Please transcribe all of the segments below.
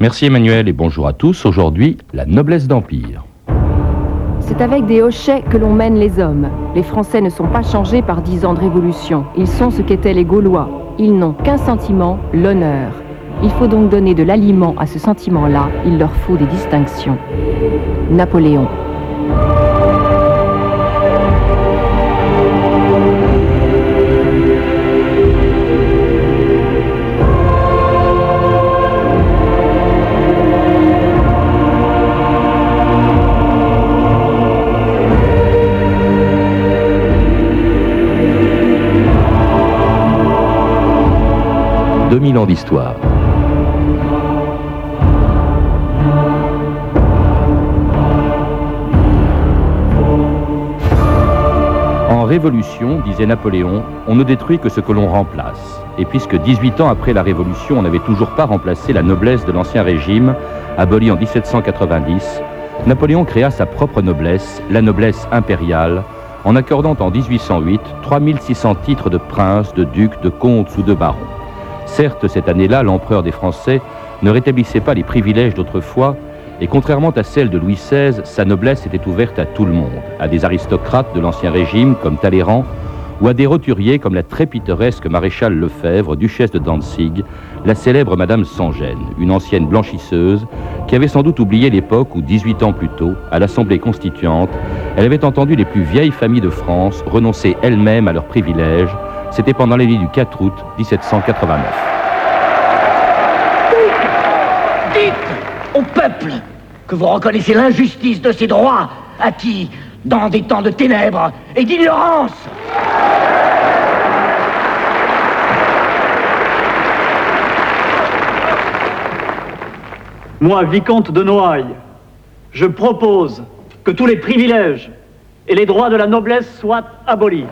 Merci Emmanuel et bonjour à tous. Aujourd'hui, la noblesse d'Empire. C'est avec des hochets que l'on mène les hommes. Les Français ne sont pas changés par dix ans de révolution. Ils sont ce qu'étaient les Gaulois. Ils n'ont qu'un sentiment, l'honneur. Il faut donc donner de l'aliment à ce sentiment-là. Il leur faut des distinctions. Napoléon. En révolution, disait Napoléon, on ne détruit que ce que l'on remplace. Et puisque 18 ans après la révolution, on n'avait toujours pas remplacé la noblesse de l'ancien régime, abolie en 1790, Napoléon créa sa propre noblesse, la noblesse impériale, en accordant en 1808 3600 titres de prince, de duc, de comte ou de baron. Certes, cette année-là, l'empereur des Français ne rétablissait pas les privilèges d'autrefois, et contrairement à celle de Louis XVI, sa noblesse était ouverte à tout le monde, à des aristocrates de l'Ancien Régime comme Talleyrand, ou à des roturiers comme la très pittoresque maréchale Lefebvre, duchesse de Danzig, la célèbre Madame Sangène, une ancienne blanchisseuse qui avait sans doute oublié l'époque où, 18 ans plus tôt, à l'Assemblée constituante, elle avait entendu les plus vieilles familles de France renoncer elles-mêmes à leurs privilèges c'était pendant les nuits du 4 août 1789. Dites au peuple que vous reconnaissez l'injustice de ses droits acquis dans des temps de ténèbres et d'ignorance. Moi, vicomte de Noailles, je propose que tous les privilèges et les droits de la noblesse soient abolis.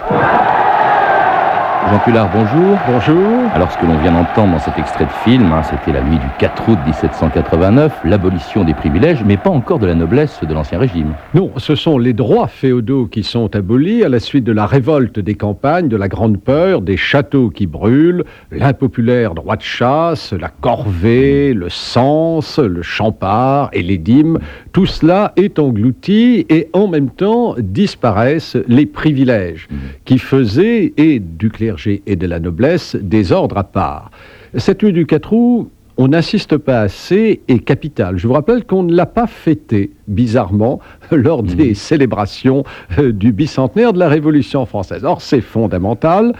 Jean Pulard, bonjour. Bonjour. Alors, ce que l'on vient d'entendre dans cet extrait de film, hein, c'était la nuit du 4 août 1789, l'abolition des privilèges, mais pas encore de la noblesse de l'Ancien Régime. Non, ce sont les droits féodaux qui sont abolis à la suite de la révolte des campagnes, de la grande peur, des châteaux qui brûlent, l'impopulaire droit de chasse, la corvée, le sens, le champard et les dîmes. Tout cela est englouti et en même temps disparaissent les privilèges mmh. qui faisaient, et du clergé et de la noblesse des ordres à part. Cette nuit du 4 août, on n'insiste pas assez et capital. Je vous rappelle qu'on ne l'a pas fêté, bizarrement, lors mmh. des célébrations euh, du bicentenaire de la Révolution française. Or, c'est fondamental.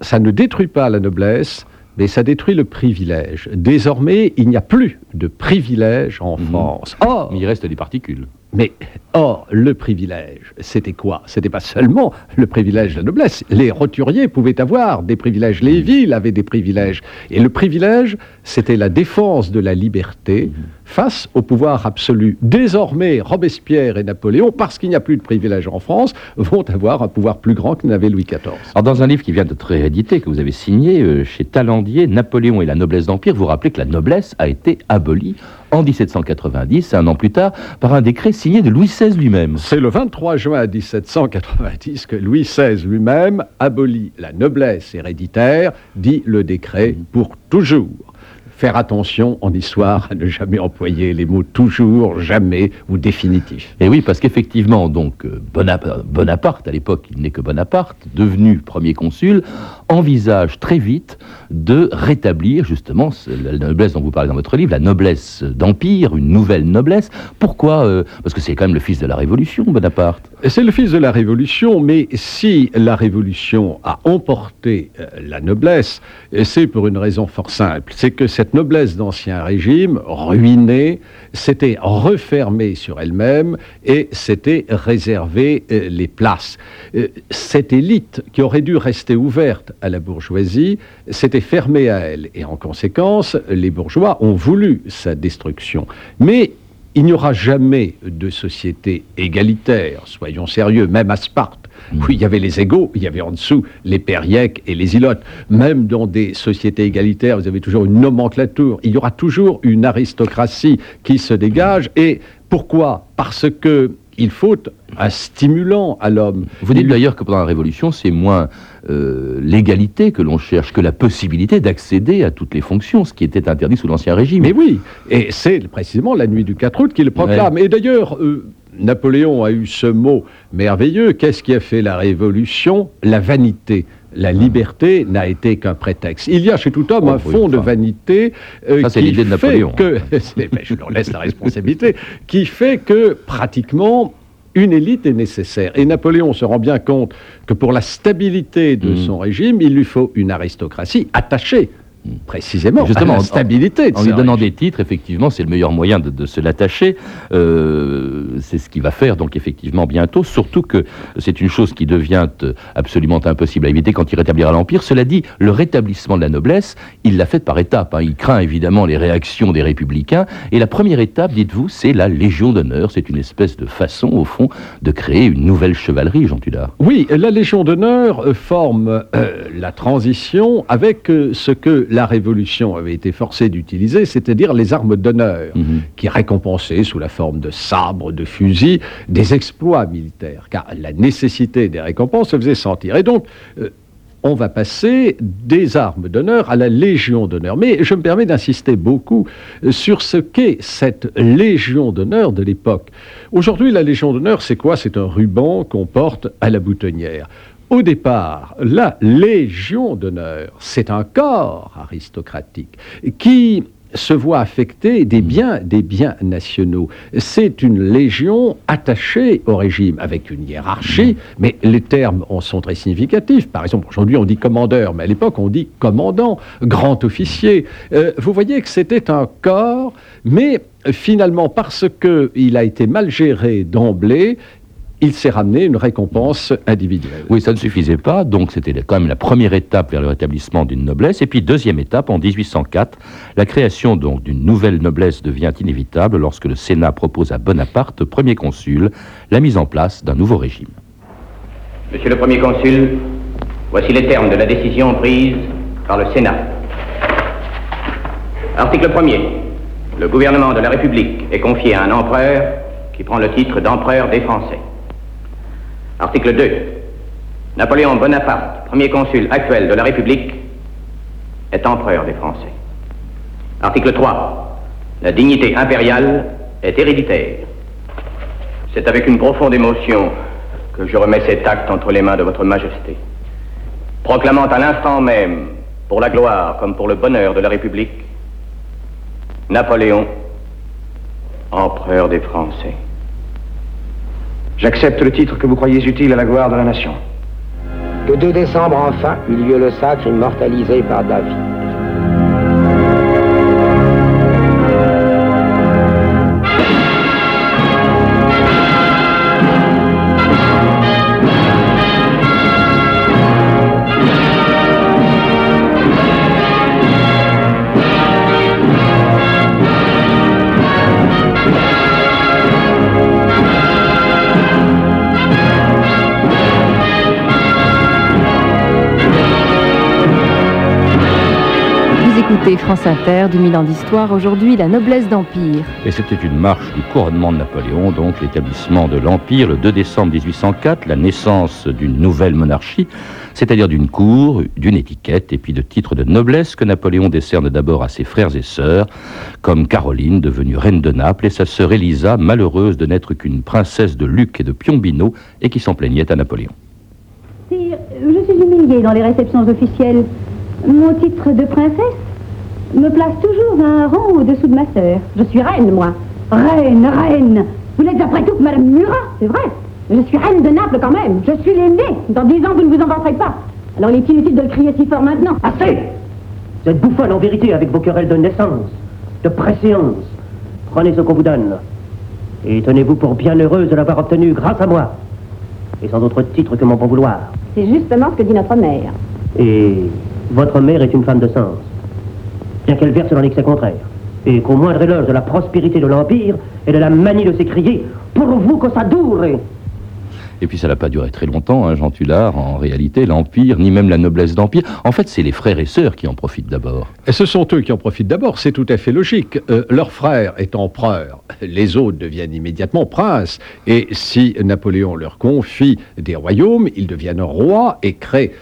Ça ne détruit pas la noblesse, mais ça détruit le privilège. Désormais, il n'y a plus de privilège en mmh. France. Or, il reste des particules. Mais or, le privilège, c'était quoi? C'était pas seulement le privilège de la noblesse. Les roturiers pouvaient avoir des privilèges, les villes avaient des privilèges. Et le privilège, c'était la défense de la liberté face au pouvoir absolu. Désormais, Robespierre et Napoléon, parce qu'il n'y a plus de privilèges en France, vont avoir un pouvoir plus grand que n'avait Louis XIV. Alors, dans un livre qui vient d'être réédité, que vous avez signé euh, chez Talandier, Napoléon et la noblesse d'Empire, vous rappelez que la noblesse a été abolie en 1790, un an plus tard, par un décret signé de Louis XVI lui-même. C'est le 23 juin 1790 que Louis XVI lui-même abolit la noblesse héréditaire, dit le décret, pour toujours faire attention en histoire à ne jamais employer les mots toujours, jamais ou définitif. Et oui, parce qu'effectivement, donc euh, Bonaparte, à l'époque, il n'est que Bonaparte, devenu premier consul, envisage très vite de rétablir justement la noblesse dont vous parlez dans votre livre, la noblesse d'empire, une nouvelle noblesse. Pourquoi euh, Parce que c'est quand même le fils de la Révolution, Bonaparte. C'est le fils de la Révolution, mais si la Révolution a emporté euh, la noblesse, c'est pour une raison fort simple, c'est que cette noblesse d'Ancien Régime, ruinée, s'était refermée sur elle-même et s'était réservé euh, les places. Euh, cette élite qui aurait dû rester ouverte à la bourgeoisie s'était fermée à elle et en conséquence, les bourgeois ont voulu sa destruction. Mais il n'y aura jamais de société égalitaire, soyons sérieux, même à Sparte où il y avait les égaux, il y avait en dessous les périèques et les ilotes. Même dans des sociétés égalitaires, vous avez toujours une nomenclature, il y aura toujours une aristocratie qui se dégage. Et pourquoi? Parce que il faut un stimulant à l'homme. Vous dites Il- d'ailleurs que pendant la Révolution, c'est moins euh, l'égalité que l'on cherche que la possibilité d'accéder à toutes les fonctions, ce qui était interdit sous l'Ancien Régime. Mais oui, et c'est précisément la nuit du 4 août qu'il le proclame. Et d'ailleurs, euh, Napoléon a eu ce mot merveilleux. Qu'est-ce qui a fait la révolution? La vanité. La liberté n'a été qu'un prétexte. Il y a chez tout homme Oh, un oui, fond de vanité euh, Ça, c'est qui l'idée de fait Napoléon. que, ben, je leur laisse la responsabilité, qui fait que pratiquement une élite est nécessaire. Et Napoléon se rend bien compte que pour la stabilité de Mm. son régime, il lui faut une aristocratie attachée précisément Justement, à la en- stabilité En lui donnant des titres, effectivement, c'est le meilleur moyen de, de se l'attacher. Euh, c'est ce qu'il va faire, donc, effectivement, bientôt. Surtout que c'est une chose qui devient euh, absolument impossible à éviter quand il rétablira l'Empire. Cela dit, le rétablissement de la noblesse, il l'a fait par étapes. hein. Il craint évidemment les réactions des républicains. Et la première étape, dites-vous, c'est la Légion d'honneur. C'est une espèce de façon, au fond, de créer une nouvelle chevalerie, Jean Tudard. Oui, la Légion d'honneur euh, forme euh, la transition avec euh, ce que la Révolution avait été forcée d'utiliser, c'est-à-dire les armes d'honneur, Mhm. qui récompensaient sous la forme de sabres, de fusils, des exploits militaires, car la nécessité des récompenses se faisait sentir. Et donc, euh, on va passer des armes d'honneur à la Légion d'honneur. Mais je me permets d'insister beaucoup euh, sur ce qu'est cette Légion d'honneur de l'époque. Aujourd'hui, la Légion d'honneur, c'est quoi? C'est un ruban qu'on porte à la boutonnière. Au départ, la Légion d'honneur, c'est un corps aristocratique qui se voit affecter des biens, des biens nationaux. C'est une légion attachée au régime, avec une hiérarchie, mais les termes en sont très significatifs. Par exemple, aujourd'hui on dit commandeur, mais à l'époque on dit commandant, grand officier. Euh, vous voyez que c'était un corps, mais finalement, parce qu'il a été mal géré d'emblée, il s'est ramené une récompense individuelle. Oui, ça ne suffisait pas, donc c'était quand même la première étape vers le rétablissement d'une noblesse. Et puis, deuxième étape, en 1804, la création donc d'une nouvelle noblesse devient inévitable lorsque le Sénat propose à Bonaparte, premier consul, la mise en place d'un nouveau régime. Monsieur le Premier Consul, voici les termes de la décision prise par le Sénat. Article 1er. Le gouvernement de la République est confié à un empereur qui prend le titre d'empereur des Français. Article 2. Napoléon Bonaparte, premier consul actuel de la République, est empereur des Français. Article 3. La dignité impériale est héréditaire. C'est avec une profonde émotion que je remets cet acte entre les mains de votre Majesté, proclamant à l'instant même, pour la gloire comme pour le bonheur de la République, Napoléon, empereur des Français. J'accepte le titre que vous croyez utile à la gloire de la nation. Le 2 décembre, enfin, eut lieu le sacre immortalisé par David. Écoutez France Inter, 2000 ans d'histoire, aujourd'hui la noblesse d'Empire. Et c'était une marche du couronnement de Napoléon, donc l'établissement de l'Empire le 2 décembre 1804, la naissance d'une nouvelle monarchie, c'est-à-dire d'une cour, d'une étiquette et puis de titres de noblesse que Napoléon décerne d'abord à ses frères et sœurs, comme Caroline, devenue reine de Naples, et sa sœur Élisa, malheureuse de n'être qu'une princesse de Luc et de Piombino, et qui s'en plaignait à Napoléon. Sire, je suis humiliée dans les réceptions officielles. Mon titre de princesse? Me place toujours un rang au-dessous de ma sœur. Je suis reine, moi. Reine, reine. Vous l'êtes après tout que Madame Murat, c'est vrai. Je suis reine de Naples quand même. Je suis l'aînée. Dans dix ans, vous ne vous en vanterez pas. Alors il est inutile de le crier si fort maintenant. Assez Vous êtes bouffonne en vérité avec vos querelles de naissance, de préséance. Prenez ce qu'on vous donne. Et tenez-vous pour bien heureuse de l'avoir obtenu grâce à moi. Et sans autre titre que mon bon vouloir. C'est justement ce que dit notre mère. Et votre mère est une femme de sens. Bien qu'elle verse dans l'excès contraire. Et qu'au moindre éloge de la prospérité de l'Empire et de la manie de s'écrier, pour vous que ça dure Et puis ça n'a pas duré très longtemps, hein, Jean Tullard, en réalité, l'Empire, ni même la noblesse d'Empire. En fait, c'est les frères et sœurs qui en profitent d'abord. Et ce sont eux qui en profitent d'abord, c'est tout à fait logique. Euh, leur frère est empereur, les autres deviennent immédiatement princes. Et si Napoléon leur confie des royaumes, ils deviennent rois et créent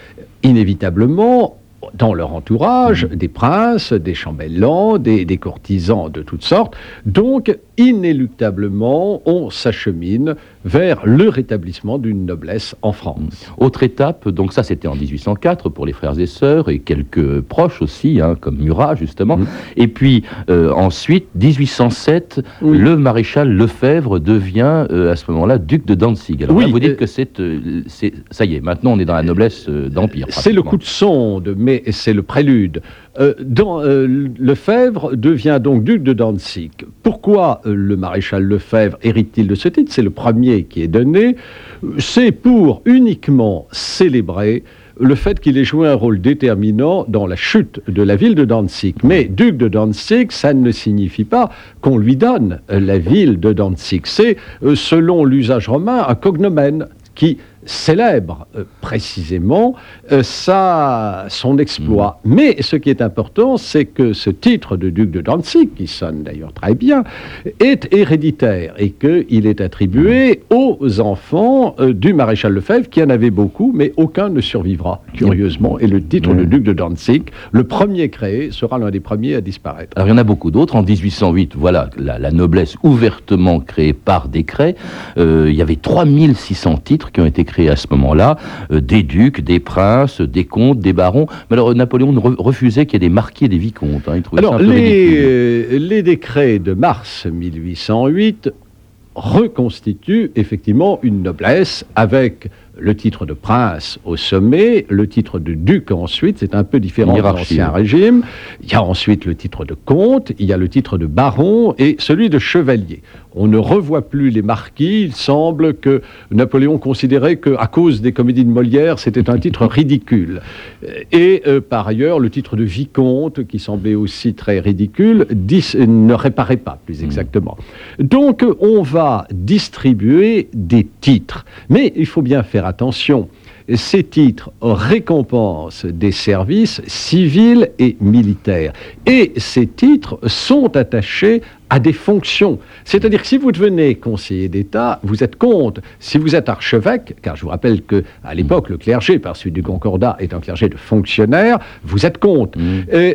inévitablement dans leur entourage Mmh. des princes, des chambellans, des, des courtisans de toutes sortes. Donc, inéluctablement, on s'achemine vers le rétablissement d'une noblesse en France. Autre étape, donc ça c'était en 1804 pour les frères et sœurs et quelques proches aussi, hein, comme Murat justement. Mm. Et puis euh, ensuite, 1807, Oui. le maréchal Lefebvre devient euh, à ce moment-là duc de Danzig. Alors Oui, là, vous dites euh, que c'est, ça y est, maintenant on est dans la noblesse d'Empire. C'est le coup de sonde, mais c'est le prélude. Euh, dans, euh, Lefebvre devient donc duc de Danzig. Pourquoi euh, le maréchal Lefebvre hérite-t-il de ce titre? C'est le premier qui est donné. C'est pour uniquement célébrer le fait qu'il ait joué un rôle déterminant dans la chute de la ville de Danzig. Mais duc de Danzig, ça ne signifie pas qu'on lui donne euh, la ville de Danzig. C'est, selon l'usage romain, un cognomen qui célèbre euh, précisément euh, sa, son exploit. Mais ce qui est important, c'est que ce titre de duc de Danzig, qui sonne d'ailleurs très bien, est héréditaire et qu'il est attribué aux enfants euh, du maréchal Lefebvre, qui en avait beaucoup, mais aucun ne survivra, curieusement. Et le titre de duc de Danzig, le premier créé, sera l'un des premiers à disparaître. Alors il y en a beaucoup d'autres. En 1808, voilà, la, la noblesse ouvertement créée par décret. Il y avait 3600 titres qui ont été créés à ce moment-là. Euh, des ducs, des princes, des comtes, des barons. Mais alors Napoléon re- refusait qu'il y ait des marquis et des vicomtes. hein. Il Alors, ça un peu les, ridicule. les décrets de mars 1808 reconstituent effectivement une noblesse avec le titre de prince au sommet, le titre de duc ensuite, c'est un peu différent de l'ancien régime. Il y a ensuite le titre de comte, il y a le titre de baron et celui de chevalier. On ne revoit plus les marquis. Il semble que Napoléon considérait qu'à cause des comédies de Molière, c'était un titre ridicule. Et euh, par ailleurs, le titre de vicomte, qui semblait aussi très ridicule, ne réparait pas, plus exactement. Donc, on va distribuer des titres. Mais il faut bien faire attention. Ces titres récompensent des services civils et militaires. Et ces titres sont attachés à des fonctions. C'est-à-dire que si vous devenez conseiller d'État, vous êtes comte. Si vous êtes archevêque, car je vous rappelle que à l'époque, le clergé, par suite du Concordat, est un clergé de fonctionnaire, vous êtes comte. Euh,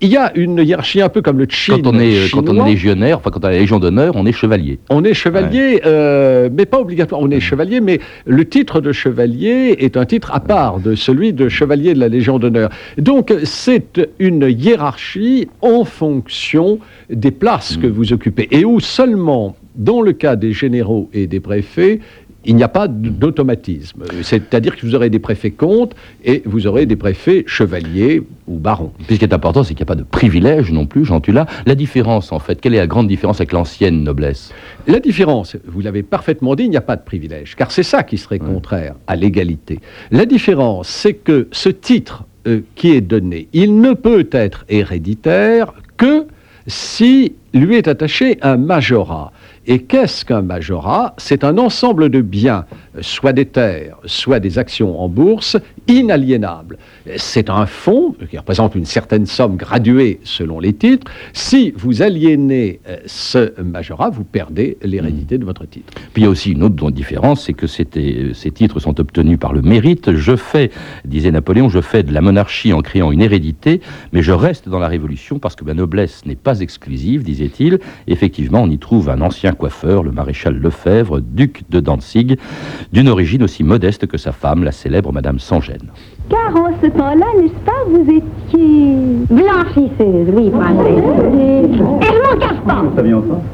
il y a une hiérarchie un peu comme le Chine Quand on, est, euh, quand on est légionnaire, enfin quand on a la Légion d'honneur, on est chevalier. On est chevalier, euh, mais pas obligatoire. On est chevalier, mais le titre de chevalier est un titre à part de celui de chevalier de la Légion d'honneur. Donc c'est une hiérarchie en fonction des places que vous occupez et où seulement, dans le cas des généraux et des préfets, il n'y a pas d'automatisme. C'est-à-dire que vous aurez des préfets comtes et vous aurez des préfets chevaliers ou barons. Puis ce qui est important, c'est qu'il n'y a pas de privilège non plus, Jean Tulla. La différence, en fait, quelle est la grande différence avec l'ancienne noblesse? La différence, vous l'avez parfaitement dit, il n'y a pas de privilège, car c'est ça qui serait contraire à l'égalité. La différence, c'est que ce titre euh, qui est donné, il ne peut être héréditaire que si lui est attaché un majorat. Et qu'est-ce qu'un majorat? C'est un ensemble de biens, soit des terres, soit des actions en bourse, inaliénables. C'est un fonds qui représente une certaine somme graduée selon les titres. Si vous aliénez euh, ce majorat, vous perdez l'hérédité de votre titre. Puis il y a aussi une autre différence, c'est que euh, ces titres sont obtenus par le mérite. Je fais, disait Napoléon, je fais de la monarchie en créant une hérédité, mais je reste dans la Révolution parce que ma noblesse n'est pas exclusive, disait-il. Effectivement, on y trouve un ancien coiffeur, le maréchal Lefebvre, duc de Danzig, d'une origine aussi modeste que sa femme, la célèbre Madame Sangène. Car en ce temps-là, n'est-ce pas, vous étiez... Blanchisseuse, oui, madame. Et je m'en cache pas.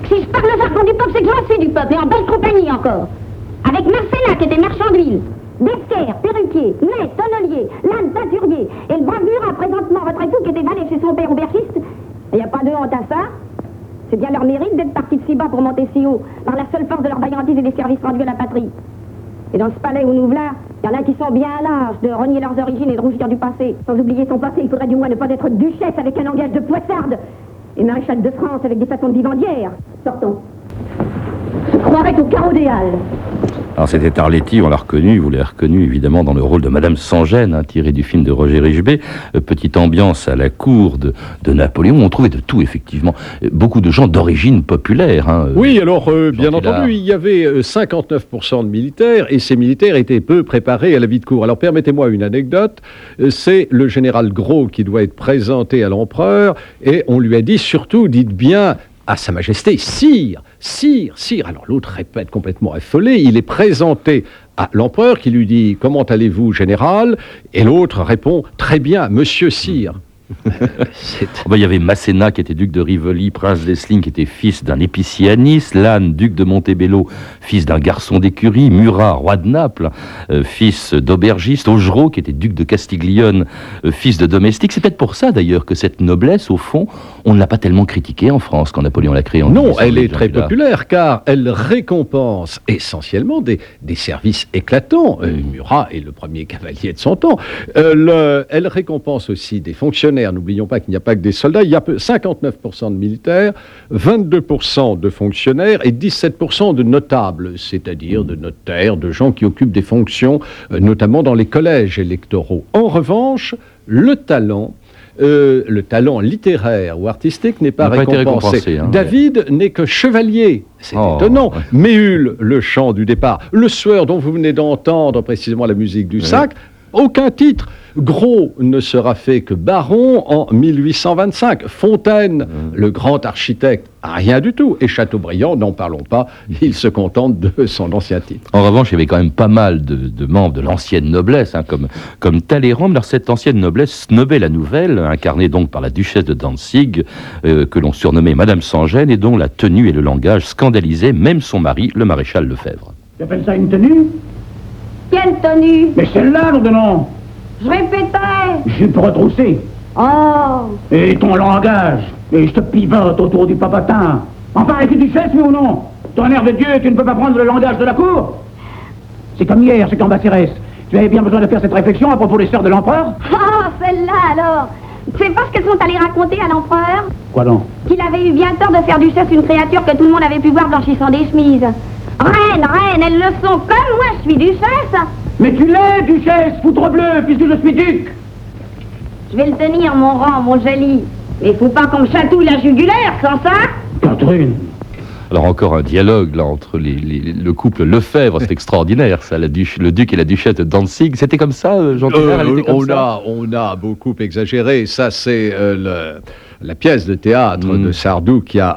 Si je parle le jargon du peuple, c'est que j'en suis du peuple, et en belle compagnie encore. Avec Marcella, qui était marchand d'huile, Desquer, perruquier, Ney, tonnelier, Lannes, teinturier, et le brave Murat, présentement votre époux, qui était valet chez son père aubergiste. Il n'y a pas de honte à ça. C'est bien leur mérite d'être partis de si bas pour monter si haut, par la seule force de leur vaillantise et des services rendus à la patrie. Et dans ce palais où nous voilà, il y en a qui sont bien à l'âge de renier leurs origines et de rougir du passé. Sans oublier son passé, il faudrait du moins ne pas être duchesse avec un langage de poissarde et maréchal de France avec des façons de vivandière. Sortons. Je croirais au carreau des Halles. Alors c'était Arletty, on l'a reconnu, vous l'avez reconnu évidemment dans le rôle de Madame Sangène, hein, tiré du film de Roger Richebé. Euh, petite ambiance à la cour de, de, Napoléon, on trouvait de tout effectivement. Euh, beaucoup de gens d'origine populaire. Hein, oui, alors euh, bien entendu, il y avait 59% de militaires et ces militaires étaient peu préparés à la vie de cour. Alors permettez-moi une anecdote, c'est le général Gros qui doit être présenté à l'empereur et on lui a dit surtout, dites bien à Sa Majesté, Sire, Sire, Sire. Alors l'autre répète complètement affolé, il est présenté à l'empereur qui lui dit Comment allez-vous, général? Et l'autre répond Très bien, Monsieur Sire. Oh, bah, il y avait Masséna qui était duc de Rivoli, prince d'Essling qui était fils d'un épicier à Nice, Lannes, duc de Montebello, fils d'un garçon d'écurie, Murat, roi de Naples, euh, fils d'aubergiste, Augereau qui était duc de Castiglione, euh, fils de domestique. C'est peut-être pour ça d'ailleurs que cette noblesse, au fond, on ne l'a pas tellement critiquée en France quand Napoléon l'a créée en Non, elle est très populaire car elle récompense essentiellement des, des services éclatants. Euh, Murat est le premier cavalier de son temps. elle récompense aussi des fonctionnaires N'oublions pas qu'il n'y a pas que des soldats. Il y a 59% de militaires, 22% de fonctionnaires et 17% de notables, c'est-à-dire de notaires, de gens qui occupent des fonctions, euh, notamment dans les collèges électoraux. En revanche, le talent euh, le talent littéraire ou artistique n'est pas, récompensé. Hein, David n'est que chevalier. C'est oh, étonnant. Méhul, le chant du départ. Le sueur dont vous venez d'entendre précisément la musique du sac, aucun titre. Gros ne sera fait que baron en 1825. Fontaine, mmh. le grand architecte, rien du tout. Et Chateaubriand, n'en parlons pas, il se contente de son ancien titre. En revanche, il y avait quand même pas mal de, membres de l'ancienne noblesse, hein, comme, comme Talleyrand. Alors cette ancienne noblesse snobait la nouvelle, incarnée donc par la duchesse de Danzig, euh, que l'on surnommait Madame Sans-Gêne, et dont la tenue et le langage scandalisaient même son mari, le maréchal Lefebvre. Tu appelles ça une tenue? Quelle tenue? Mais celle-là, nous donnons Je répétais Jupe retroussée. Oh Et ton langage Et je te pivote autour du papatin. Enfin, es-tu duchesse, oui ou non? Ton air de Dieu, tu ne peux pas prendre le langage de la cour C'est comme hier, c'est Cambacérès. Tu avais bien besoin de faire cette réflexion à propos des sœurs de l'empereur? Oh, celle-là alors C'est parce qu'elles sont allées raconter à l'empereur? Quoi donc? Qu'il avait eu bien tort de faire duchesse une créature que tout le monde avait pu voir blanchissant des chemises. Reine, reine, elles le sont comme moi, je suis duchesse. Mais tu l'es, duchesse, foutre bleu, puisque je suis duc. Je vais le tenir, mon rang, mon joli. Mais faut pas qu'on me chatouille la jugulaire, sans ça. Catherine. Alors encore un dialogue là entre le couple Lefebvre, c'est extraordinaire ça, le duc et la duchesse de Danzig. C'était comme ça, euh, Jean-Pierre euh, on, a, on a beaucoup exagéré. Ça, c'est euh, la pièce de théâtre mm. de Sardou qui a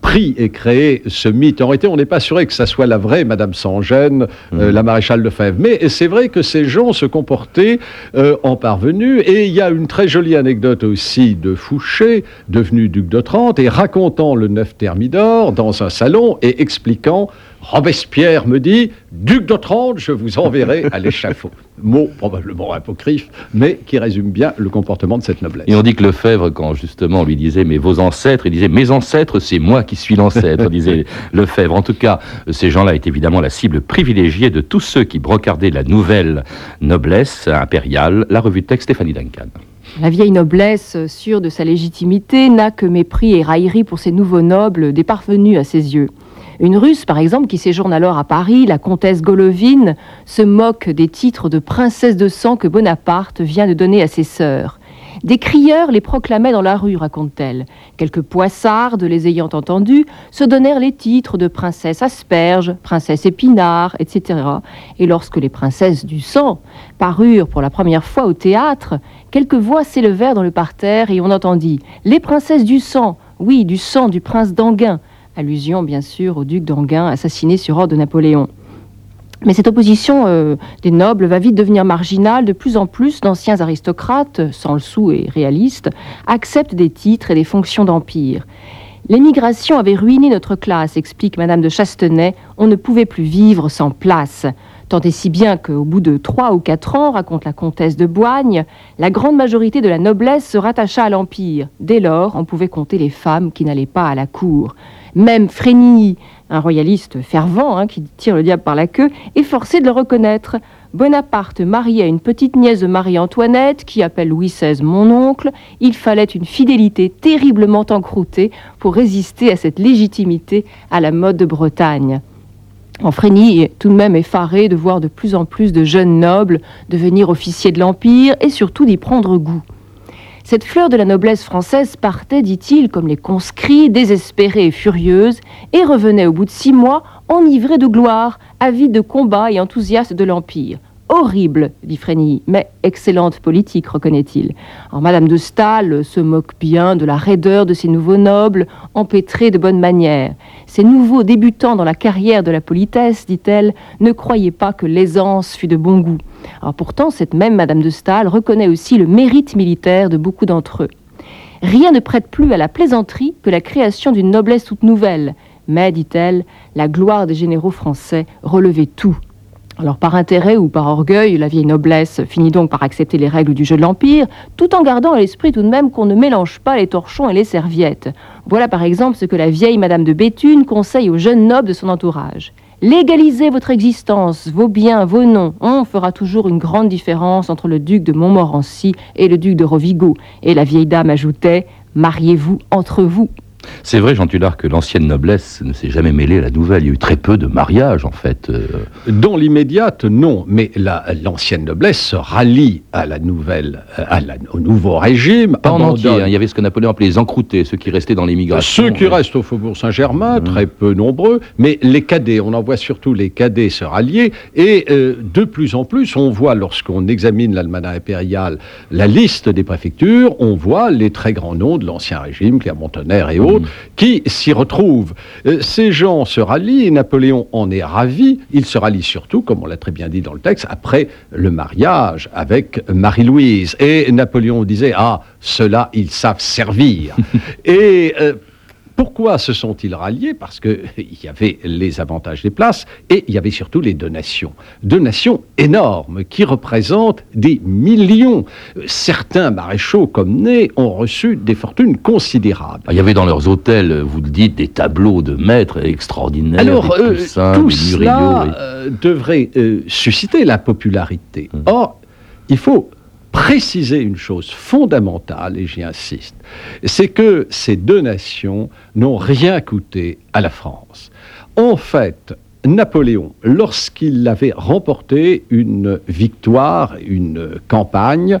pris et créé ce mythe. En réalité, on n'est pas sûr que ça soit la vraie Madame Sans-Gêne, euh, mhm. la maréchale Lefebvre. Mais c'est vrai que ces gens se comportaient euh, en parvenus. Et il y a une très jolie anecdote aussi de Fouché, devenu duc de Trente, et racontant le neuf Thermidor dans un salon et expliquant Robespierre me dit Duc d'Otrante, je vous enverrai à l'échafaud. Mot probablement apocryphe, mais qui résume bien le comportement de cette noblesse. Et on dit que Lefebvre, quand justement on lui disait Mais vos ancêtres, il disait Mes ancêtres, c'est moi qui suis l'ancêtre, disait Lefebvre. En tout cas, ces gens-là étaient évidemment la cible privilégiée de tous ceux qui brocardaient la nouvelle noblesse impériale, la revue de texte Stéphanie Duncan. La vieille noblesse, sûre de sa légitimité, n'a que mépris et raillerie pour ces nouveaux nobles déparvenus à ses yeux. Une Russe, par exemple, qui séjourne alors à Paris, la comtesse Golovine, se moque des titres de princesse de sang que Bonaparte vient de donner à ses sœurs. Des crieurs les proclamaient dans la rue, raconte-t-elle. Quelques poissardes, les ayant entendus, se donnèrent les titres de princesse asperge, princesse épinard, etc. Et lorsque les princesses du sang parurent pour la première fois au théâtre, quelques voix s'élevèrent dans le parterre et on entendit Les princesses du sang, oui, du sang du prince d'Anguin, allusion bien sûr au duc d'Anguin assassiné sur ordre de Napoléon. Mais cette opposition euh, des nobles va vite devenir marginale. De plus en plus d'anciens aristocrates, sans le sou et réalistes, acceptent des titres et des fonctions d'empire. L'émigration avait ruiné notre classe, explique Madame de Chastenay. On ne pouvait plus vivre sans place. Tant et si bien qu'au bout de trois ou quatre ans, raconte la comtesse de Boigne, la grande majorité de la noblesse se rattacha à l'Empire. Dès lors, on pouvait compter les femmes qui n'allaient pas à la cour. Même Frénigny, un royaliste fervent hein, qui tire le diable par la queue, est forcé de le reconnaître. Bonaparte marié à une petite nièce de Marie-Antoinette qui appelle Louis XVI mon oncle. Il fallait une fidélité terriblement encroûtée pour résister à cette légitimité à la mode de Bretagne. Frény est tout de même effaré de voir de plus en plus de jeunes nobles devenir officiers de l'Empire et surtout d'y prendre goût. Cette fleur de la noblesse française partait, dit-il, comme les conscrits, désespérés et furieuses, et revenait au bout de six mois enivrés de gloire, avides de combat et enthousiastes de l'Empire horrible, dit Frény, mais excellente politique, reconnaît-il. Madame de Stahl se moque bien de la raideur de ces nouveaux nobles, empêtrés de bonnes manières. Ces nouveaux débutants dans la carrière de la politesse, dit-elle, ne croyaient pas que l'aisance fût de bon goût. pourtant, cette même Madame de Stahl reconnaît aussi le mérite militaire de beaucoup d'entre eux. Rien ne prête plus à la plaisanterie que la création d'une noblesse toute nouvelle. Mais, dit-elle, la gloire des généraux français relevait tout alors par intérêt ou par orgueil, la vieille noblesse finit donc par accepter les règles du jeu de l'Empire, tout en gardant à l'esprit tout de même qu'on ne mélange pas les torchons et les serviettes. Voilà par exemple ce que la vieille Madame de Béthune conseille aux jeunes nobles de son entourage. Légalisez votre existence, vos biens, vos noms. On fera toujours une grande différence entre le duc de Montmorency et le duc de Rovigo. Et la vieille dame ajoutait Mariez-vous entre vous. C'est vrai, Jean Tullard, que l'ancienne noblesse ne s'est jamais mêlée à la nouvelle. Il y a eu très peu de mariages, en fait. Euh. Dans l'immédiate, non. Mais l'ancienne noblesse se rallie à la nouvelle, à au nouveau régime. Pas en entier. Hein. Il y avait ce que Napoléon appelait les encroutés, ceux qui restaient dans l'immigration. Ceux qui restent au Faubourg Saint-Germain, mmh. très peu nombreux. Mais les cadets, on en voit surtout les cadets se rallier. Et euh, de plus en plus, on voit, lorsqu'on examine l'almanach impérial, la liste des préfectures, on voit les très grands noms de l'ancien régime, Clermont-Tonnerre et autres qui s'y retrouvent. Euh, ces gens se rallient et Napoléon en est ravi. Il se rallie surtout, comme on l'a très bien dit dans le texte, après le mariage avec Marie-Louise. Et Napoléon disait, ah, ceux-là, ils savent servir. et euh, pourquoi se sont-ils ralliés? Parce qu'il y avait les avantages des places et il y avait surtout les donations. Donations énormes qui représentent des millions. Certains maréchaux comme Ney ont reçu des fortunes considérables. Ah, il y avait dans leurs hôtels, vous le dites, des tableaux de maîtres extraordinaires. Alors, euh, tout cela euh, devrait euh, susciter la popularité. Hum. Or, il faut préciser une chose fondamentale, et j'y insiste, c'est que ces deux nations n'ont rien coûté à la France. En fait, Napoléon, lorsqu'il avait remporté une victoire, une campagne,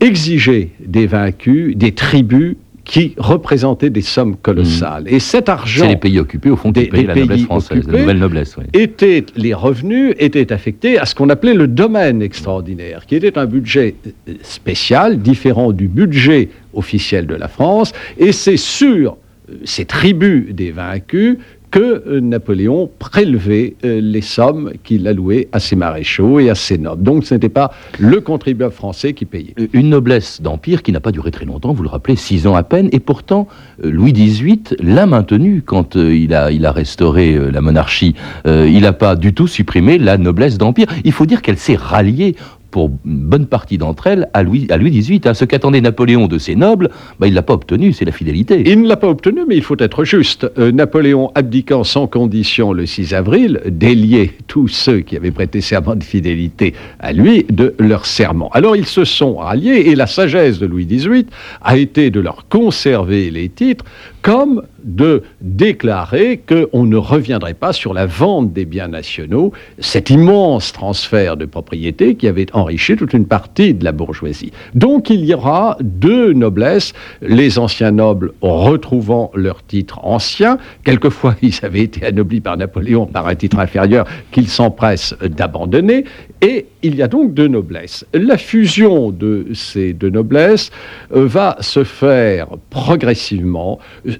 exigeait des vaincus des tribus qui représentait des sommes colossales. Hmm. Et cet argent... C'est les pays occupés, au fond, qui payaient la noblesse française, la nouvelle noblesse. Étaient, les revenus étaient affectés à ce qu'on appelait le domaine extraordinaire, qui était un budget euh, spécial, différent du budget officiel de la France, et c'est sur euh, ces tribus des vaincus que euh, Napoléon prélevait euh, les sommes qu'il allouait à ses maréchaux et à ses nobles. Donc ce n'était pas le contribuable français qui payait. Euh, une noblesse d'empire qui n'a pas duré très longtemps, vous le rappelez, six ans à peine, et pourtant Louis XVIII l'a maintenue quand il, a, il a restauré la monarchie. il n'a pas du tout supprimé la noblesse d'empire. Il faut dire qu'elle s'est ralliée pour bonne partie d'entre elles à Louis, à Louis XVIII. Hein. Ce qu'attendait Napoléon de ses nobles, bah, il ne l'a pas obtenu, c'est la fidélité. Il ne l'a pas obtenu, mais il faut être juste. Euh, Napoléon abdiquant sans condition le 6 avril, déliait tous ceux qui avaient prêté serment de fidélité à lui de leur serment. Alors ils se sont ralliés et la sagesse de Louis XVIII a été de leur conserver les titres comme de déclarer qu'on ne reviendrait pas sur la vente des biens nationaux, cet immense transfert de propriété qui avait enrichi toute une partie de la bourgeoisie. Donc il y aura deux noblesses, les anciens nobles retrouvant leurs titres anciens, quelquefois ils avaient été anoblis par Napoléon par un titre inférieur qu'ils s'empressent d'abandonner, et il y a donc deux noblesses. La fusion de ces deux noblesses euh, va se faire progressivement.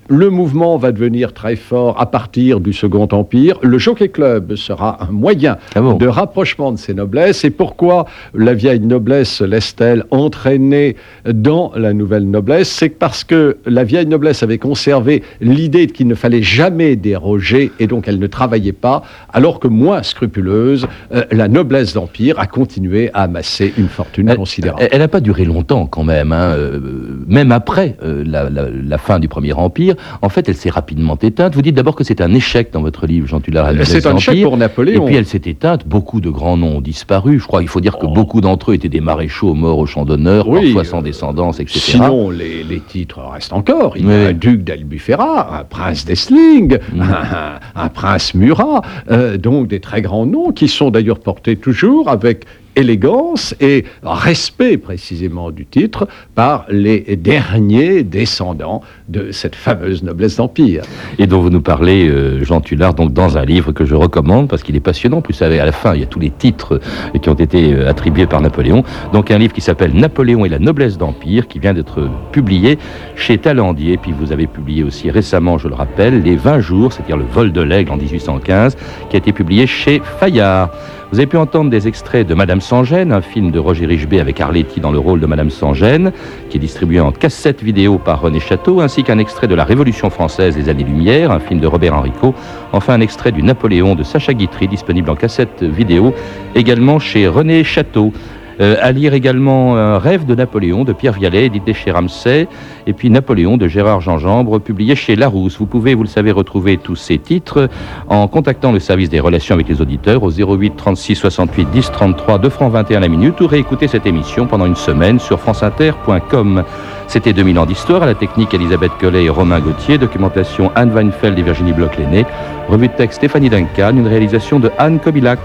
Le mouvement va devenir très fort à partir du Second Empire. Le Jockey Club sera un moyen ah de rapprochement de ces noblesses. Et pourquoi la vieille noblesse se laisse-t-elle entraîner dans la nouvelle noblesse? C'est parce que la vieille noblesse avait conservé l'idée qu'il ne fallait jamais déroger et donc elle ne travaillait pas, alors que moins scrupuleuse, euh, la noblesse d'Empire a continué à amasser une fortune considérable. Elle n'a pas duré longtemps quand même, hein, euh, même après euh, la, la, fin du Premier Empire En fait, elle s'est rapidement éteinte. Vous dites d'abord que c'est un échec dans votre livre, Jean Tullard. C'est un échec pour Napoléon. Et puis elle s'est éteinte. Beaucoup de grands noms ont disparu. Je crois qu'il faut dire que Oh. beaucoup d'entre eux étaient des maréchaux morts au champ d'honneur, Oui, parfois sans euh, descendance, etc. Sinon, les, les titres restent encore. Il y a Oui. un duc d'Albufera, un prince d'Essling, Mm. un, un prince Murat, euh, donc des très grands noms qui sont d'ailleurs portés toujours avec élégance et respect précisément du titre par les derniers descendants de cette fameuse noblesse d'Empire. et dont vous nous parlez, euh, Jean Tullard, donc dans un livre que je recommande parce qu'il est passionnant. Plus, à la fin, il y a tous les titres euh, qui ont été euh, attribués par Napoléon. Donc un livre qui s'appelle Napoléon et la noblesse d'Empire, qui vient d'être publié chez Talandier. Puis vous avez publié aussi récemment, je le rappelle, Les 20 jours, c'est-à-dire le vol de l'aigle en 1815, qui a été publié chez Fayard. Vous avez pu entendre des extraits de Madame Sans-Gêne, un film de Roger Richebé avec Arletty dans le rôle de Madame Sans-Gêne, qui est distribué en cassette vidéo par René Château, ainsi qu'un extrait de La Révolution française des années-lumière, un film de Robert Enrico, enfin un extrait du Napoléon de Sacha Guitry, disponible en cassette vidéo, également chez René Château. Euh, à lire également Un rêve de Napoléon de Pierre Vialet, édité chez Ramsay, et puis Napoléon de Gérard Gingembre, publié chez Larousse. Vous pouvez, vous le savez, retrouver tous ces titres en contactant le service des relations avec les auditeurs au 08 36 68 10 33 2 francs 21 la minute ou réécouter cette émission pendant une semaine sur franceinter.com. C'était 2000 ans d'histoire à la technique Elisabeth Collet et Romain Gauthier, documentation Anne Weinfeld et Virginie Bloch-Lenné, revue de texte Stéphanie Duncan, une réalisation de Anne Kobilac.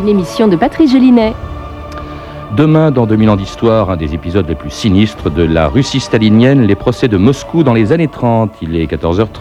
Une émission de Patrice Gélinet. Demain, dans 2000 ans d'histoire, un des épisodes les plus sinistres de la Russie stalinienne, les procès de Moscou dans les années 30. Il est 14h30.